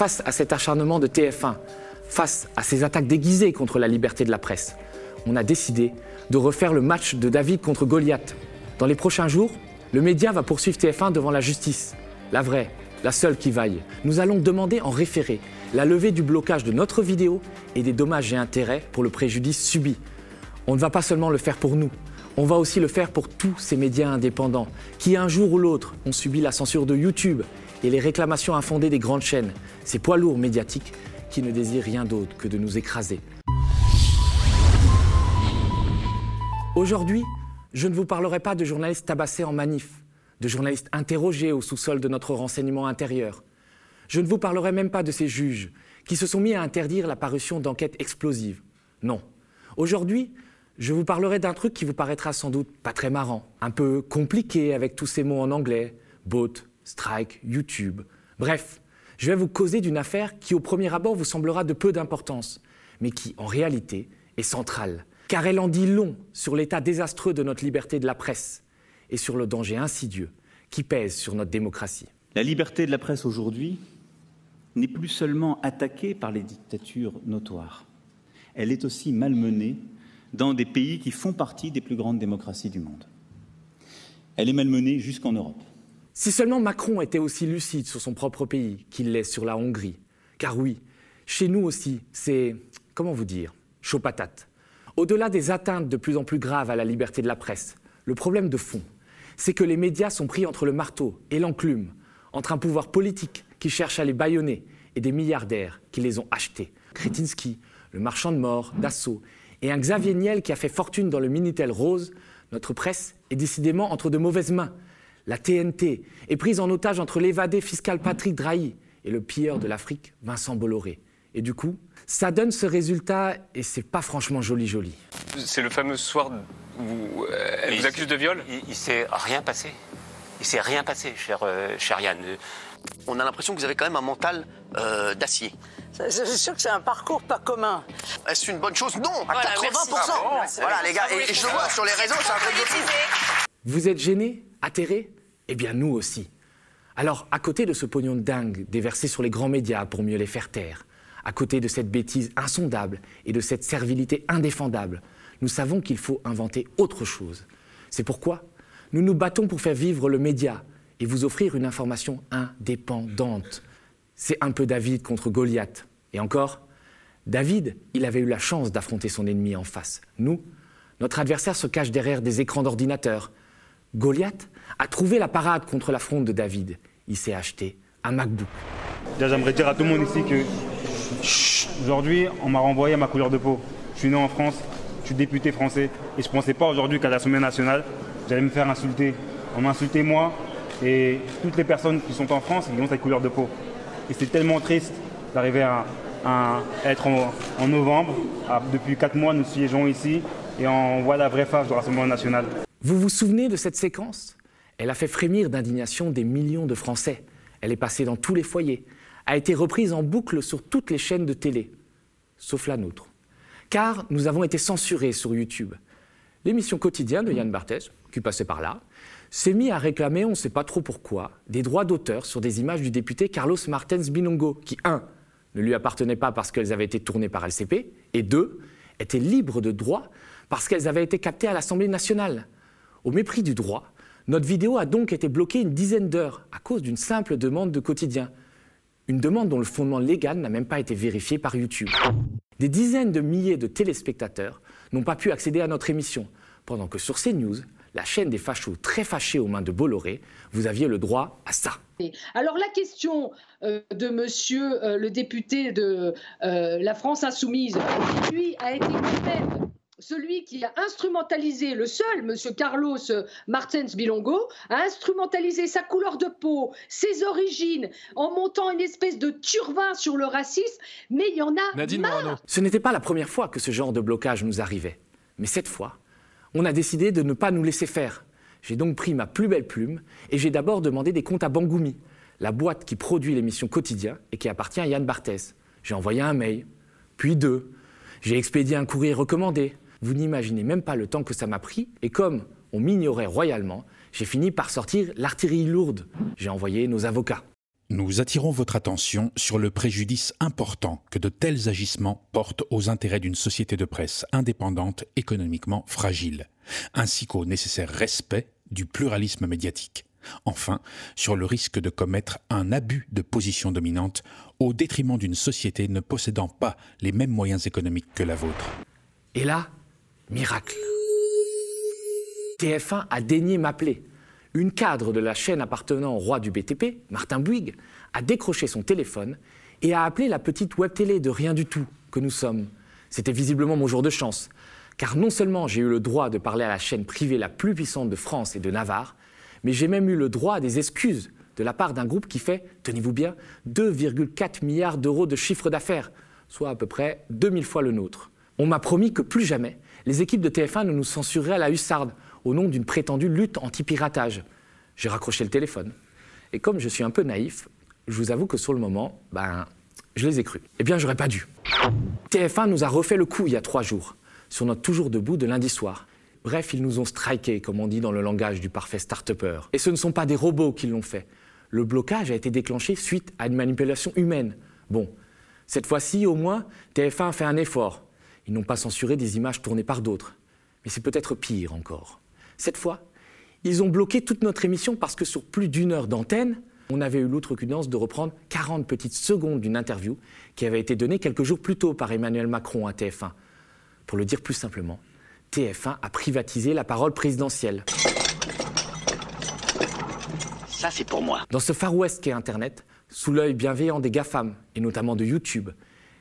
face à cet acharnement de TF1, face à ces attaques déguisées contre la liberté de la presse, on a décidé de refaire le match de David contre Goliath. Dans les prochains jours, le média va poursuivre TF1 devant la justice. La vraie, la seule qui vaille. Nous allons demander en référé la levée du blocage de notre vidéo et des dommages et intérêts pour le préjudice subi. On ne va pas seulement le faire pour nous, on va aussi le faire pour tous ces médias indépendants qui, un jour ou l'autre, ont subi la censure de YouTube et les réclamations infondées des grandes chaînes, ces poids lourds médiatiques qui ne désirent rien d'autre que de nous écraser. Aujourd'hui, je ne vous parlerai pas de journalistes tabassés en manif, de journalistes interrogés au sous-sol de notre renseignement intérieur. Je ne vous parlerai même pas de ces juges qui se sont mis à interdire la parution d'enquêtes explosives. Non. Aujourd'hui, je vous parlerai d'un truc qui vous paraîtra sans doute pas très marrant, un peu compliqué avec tous ces mots en anglais, bot, strike, YouTube. Bref, je vais vous causer d'une affaire qui au premier abord vous semblera de peu d'importance, mais qui en réalité est centrale, car elle en dit long sur l'état désastreux de notre liberté de la presse et sur le danger insidieux qui pèse sur notre démocratie. La liberté de la presse aujourd'hui n'est plus seulement attaquée par les dictatures notoires, elle est aussi malmenée dans des pays qui font partie des plus grandes démocraties du monde. Elle est malmenée jusqu'en Europe. Si seulement Macron était aussi lucide sur son propre pays qu'il l'est sur la Hongrie. Car oui, chez nous aussi, c'est, comment vous dire, chaud patate. Au-delà des atteintes de plus en plus graves à la liberté de la presse, le problème de fond, c'est que les médias sont pris entre le marteau et l'enclume, entre un pouvoir politique qui cherche à les bâillonner et des milliardaires qui les ont achetés. Kretinsky, le marchand de mort, Dassault, et un Xavier Niel qui a fait fortune dans le Minitel rose, notre presse est décidément entre de mauvaises mains. La TNT est prise en otage entre l'évadé fiscal Patrick Drahi et le pilleur de l'Afrique, Vincent Bolloré. Et du coup, ça donne ce résultat et c'est pas franchement joli joli. C'est le fameux soir où euh, elle vous accuse de viol? Il, il s'est rien passé. Il s'est rien passé, cher, euh, cher Yann. On a l'impression que vous avez quand même un mental euh, d'acier. C'est sûr que c'est un parcours pas commun. Est-ce une bonne chose? Non, à Voilà, 80%. merci. Ah bon? Voilà, les gars, et, et je le vois sur les réseaux, c'est un truc de fou. Vous êtes gênés Atterrés Eh bien nous aussi. Alors, à côté de ce pognon de dingue déversé sur les grands médias pour mieux les faire taire, à côté de cette bêtise insondable et de cette servilité indéfendable, nous savons qu'il faut inventer autre chose. C'est pourquoi nous nous battons pour faire vivre le média et vous offrir une information indépendante. C'est un peu David contre Goliath. Et encore, David, il avait eu la chance d'affronter son ennemi en face. Nous, notre adversaire se cache derrière des écrans d'ordinateur. Goliath a trouvé la parade contre l'affront de David. Il s'est acheté un MacBook. Déjà, j'aimerais dire à tout le monde ici que aujourd'hui, on m'a renvoyé à ma couleur de peau. Je suis né en France, je suis député français et je ne pensais pas aujourd'hui qu'à l'Assemblée nationale, j'allais me faire insulter. On m'a insulté moi et toutes les personnes qui sont en France qui ont cette couleur de peau. Et c'est tellement triste d'arriver à, être en, novembre. Depuis quatre mois, nous siégeons ici et on voit la vraie face du Rassemblement national. Vous vous souvenez de cette séquence? Elle a fait frémir d'indignation des millions de Français. Elle est passée dans tous les foyers, a été reprise en boucle sur toutes les chaînes de télé, sauf la nôtre. Car nous avons été censurés sur YouTube. L'émission quotidienne de Yann Barthès, qui passait par là, s'est mis à réclamer, on ne sait pas trop pourquoi, des droits d'auteur sur des images du député Carlos Martens Binongo, qui, un, ne lui appartenaient pas parce qu'elles avaient été tournées par LCP, et deux, étaient libres de droit parce qu'elles avaient été captées à l'Assemblée nationale. Au mépris du droit, notre vidéo a donc été bloquée une dizaine d'heures à cause d'une simple demande de quotidien. Une demande dont le fondement légal n'a même pas été vérifié par YouTube. Des dizaines de milliers de téléspectateurs n'ont pas pu accéder à notre émission, pendant que sur CNews, la chaîne des fachos très fâchés aux mains de Bolloré, vous aviez le droit à ça. Alors la question euh, de monsieur euh, le député de euh, la France insoumise, lui a été lui-même celui qui a instrumentalisé, le seul, monsieur Carlos euh, Martens Bilongo, a instrumentalisé sa couleur de peau, ses origines, en montant une espèce de turbin sur le racisme, mais il y en a marre. Ce n'était pas la première fois que ce genre de blocage nous arrivait. Mais cette fois, on a décidé de ne pas nous laisser faire. J'ai donc pris ma plus belle plume et j'ai d'abord demandé des comptes à Bangoumi, la boîte qui produit l'émission Quotidien et qui appartient à Yann Barthès. J'ai envoyé un mail, puis deux. J'ai expédié un courrier recommandé. Vous n'imaginez même pas le temps que ça m'a pris et comme on m'ignorait royalement, j'ai fini par sortir l'artillerie lourde. J'ai envoyé nos avocats. nous attirons votre attention sur le préjudice important que de tels agissements portent aux intérêts d'une société de presse indépendante économiquement fragile, ainsi qu'au nécessaire respect du pluralisme médiatique. Enfin, sur le risque de commettre un abus de position dominante au détriment d'une société ne possédant pas les mêmes moyens économiques que la vôtre. Et là, miracle. TF1 a daigné m'appeler une cadre de la chaîne appartenant au roi du BTP, Martin Bouygues, a décroché son téléphone et a appelé la petite web télé de rien du tout que nous sommes. C'était visiblement mon jour de chance, car non seulement j'ai eu le droit de parler à la chaîne privée la plus puissante de France et de Navarre, mais j'ai même eu le droit à des excuses de la part d'un groupe qui fait, tenez-vous bien, 2,4 milliards d'euros de chiffre d'affaires, soit à peu près 2000 fois le nôtre. On m'a promis que plus jamais les équipes de TF1 ne nous censureraient à la hussarde, au nom d'une prétendue lutte anti-piratage. J'ai raccroché le téléphone. Et comme je suis un peu naïf, je vous avoue que sur le moment, ben, je les ai crus. Eh bien, j'aurais pas dû. TF1 nous a refait le coup il y a trois jours, sur notre toujours debout de lundi soir. Bref, ils nous ont striké, comme on dit dans le langage du parfait start-upper. Et ce ne sont pas des robots qui l'ont fait. Le blocage a été déclenché suite à une manipulation humaine. Bon, cette fois-ci, au moins, TF1 a fait un effort. Ils n'ont pas censuré des images tournées par d'autres. Mais c'est peut-être pire encore. Cette fois, ils ont bloqué toute notre émission parce que sur plus d'une heure d'antenne, on avait eu l'outrecuidance de reprendre 40 petites secondes d'une interview qui avait été donnée quelques jours plus tôt par Emmanuel Macron à TF1. Pour le dire plus simplement, TF1 a privatisé la parole présidentielle. Ça, c'est pour moi. Dans ce Far West qu'est Internet, sous l'œil bienveillant des GAFAM, et notamment de YouTube,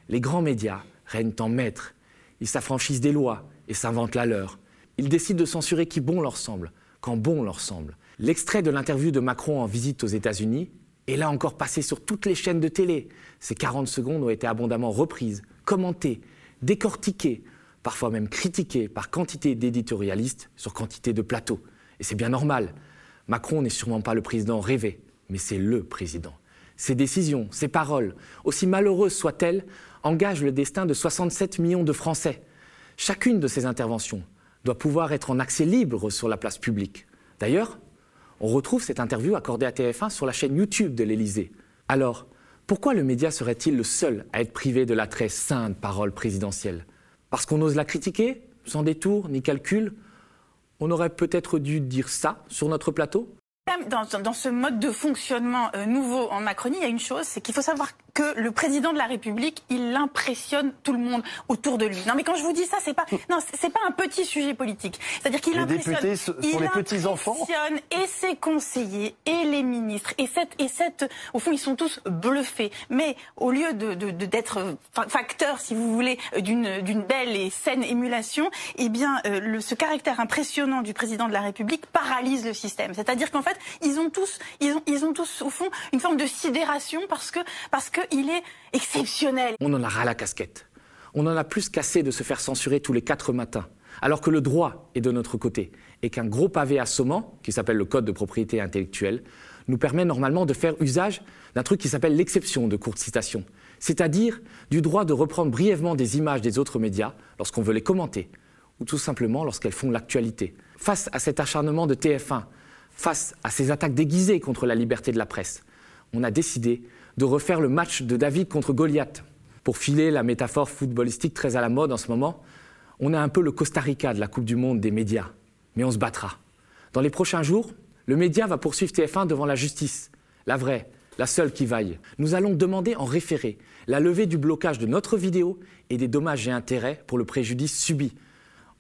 les grands médias règnent en maître. Ils s'affranchissent des lois et s'inventent la leur. Ils décident de censurer qui bon leur semble, quand bon leur semble. L'extrait de l'interview de Macron en visite aux États-Unis est là encore passé sur toutes les chaînes de télé. Ces 40 secondes ont été abondamment reprises, commentées, décortiquées, parfois même critiquées par quantité d'éditorialistes sur quantité de plateaux. Et c'est bien normal. Macron n'est sûrement pas le président rêvé, mais c'est le président. Ses décisions, ses paroles, aussi malheureuses soient-elles, engagent le destin de 67 millions de Français. Chacune de ces interventions, doit pouvoir être en accès libre sur la place publique. D'ailleurs, on retrouve cette interview accordée à TF1 sur la chaîne YouTube de l'Élysée. Alors, pourquoi le média serait-il le seul à être privé de la très sainte parole présidentielle? Parce qu'on ose la critiquer, sans détour ni calcul? On aurait peut-être dû dire ça sur notre plateau? Dans, ce mode de fonctionnement euh, nouveau en Macronie, il y a une chose, c'est qu'il faut savoir que le président de la République, il impressionne tout le monde autour de lui. Non, mais quand je vous dis ça, c'est pas, non, c'est pas un petit sujet politique. C'est-à-dire qu'il impressionne. Députés sont les petits enfants. Et ses conseillers et les ministres et cette et cette, au fond, ils sont tous bluffés. Mais au lieu de d'être facteur, si vous voulez, d'une d'une belle et saine émulation, eh bien, euh, le, ce caractère impressionnant du président de la République paralyse le système. C'est-à-dire qu'en fait, ils ont tous, ils ont, ils ont tous au fond une forme de sidération parce que parce que il est exceptionnel. On en a ras la casquette. On en a plus qu'assez de se faire censurer tous les quatre matins, alors que le droit est de notre côté, et qu'un gros pavé assommant, qui s'appelle le Code de propriété intellectuelle, nous permet normalement de faire usage d'un truc qui s'appelle l'exception de courte citation, c'est-à-dire du droit de reprendre brièvement des images des autres médias lorsqu'on veut les commenter, ou tout simplement lorsqu'elles font l'actualité. Face à cet acharnement de TF1, face à ces attaques déguisées contre la liberté de la presse, on a décidé de refaire le match de David contre Goliath. Pour filer la métaphore footballistique très à la mode en ce moment, on est un peu le Costa Rica de la Coupe du Monde des médias. Mais on se battra. Dans les prochains jours, le média va poursuivre TF1 devant la justice, la vraie, la seule qui vaille. Nous allons demander en référé la levée du blocage de notre vidéo et des dommages et intérêts pour le préjudice subi.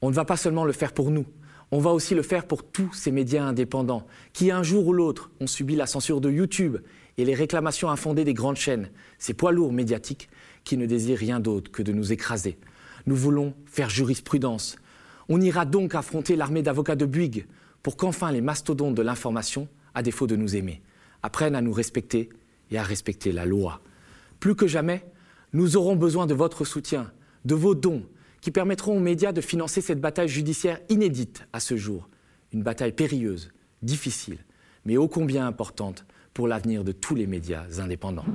On ne va pas seulement le faire pour nous, on va aussi le faire pour tous ces médias indépendants qui, un jour ou l'autre, ont subi la censure de YouTube et les réclamations infondées des grandes chaînes, ces poids lourds médiatiques qui ne désirent rien d'autre que de nous écraser. Nous voulons faire jurisprudence. On ira donc affronter l'armée d'avocats de Bouygues pour qu'enfin les mastodontes de l'information, à défaut de nous aimer, apprennent à nous respecter et à respecter la loi. Plus que jamais, nous aurons besoin de votre soutien, de vos dons, qui permettront aux médias de financer cette bataille judiciaire inédite à ce jour. Une bataille périlleuse, difficile, mais ô combien importante pour l'avenir de tous les médias indépendants.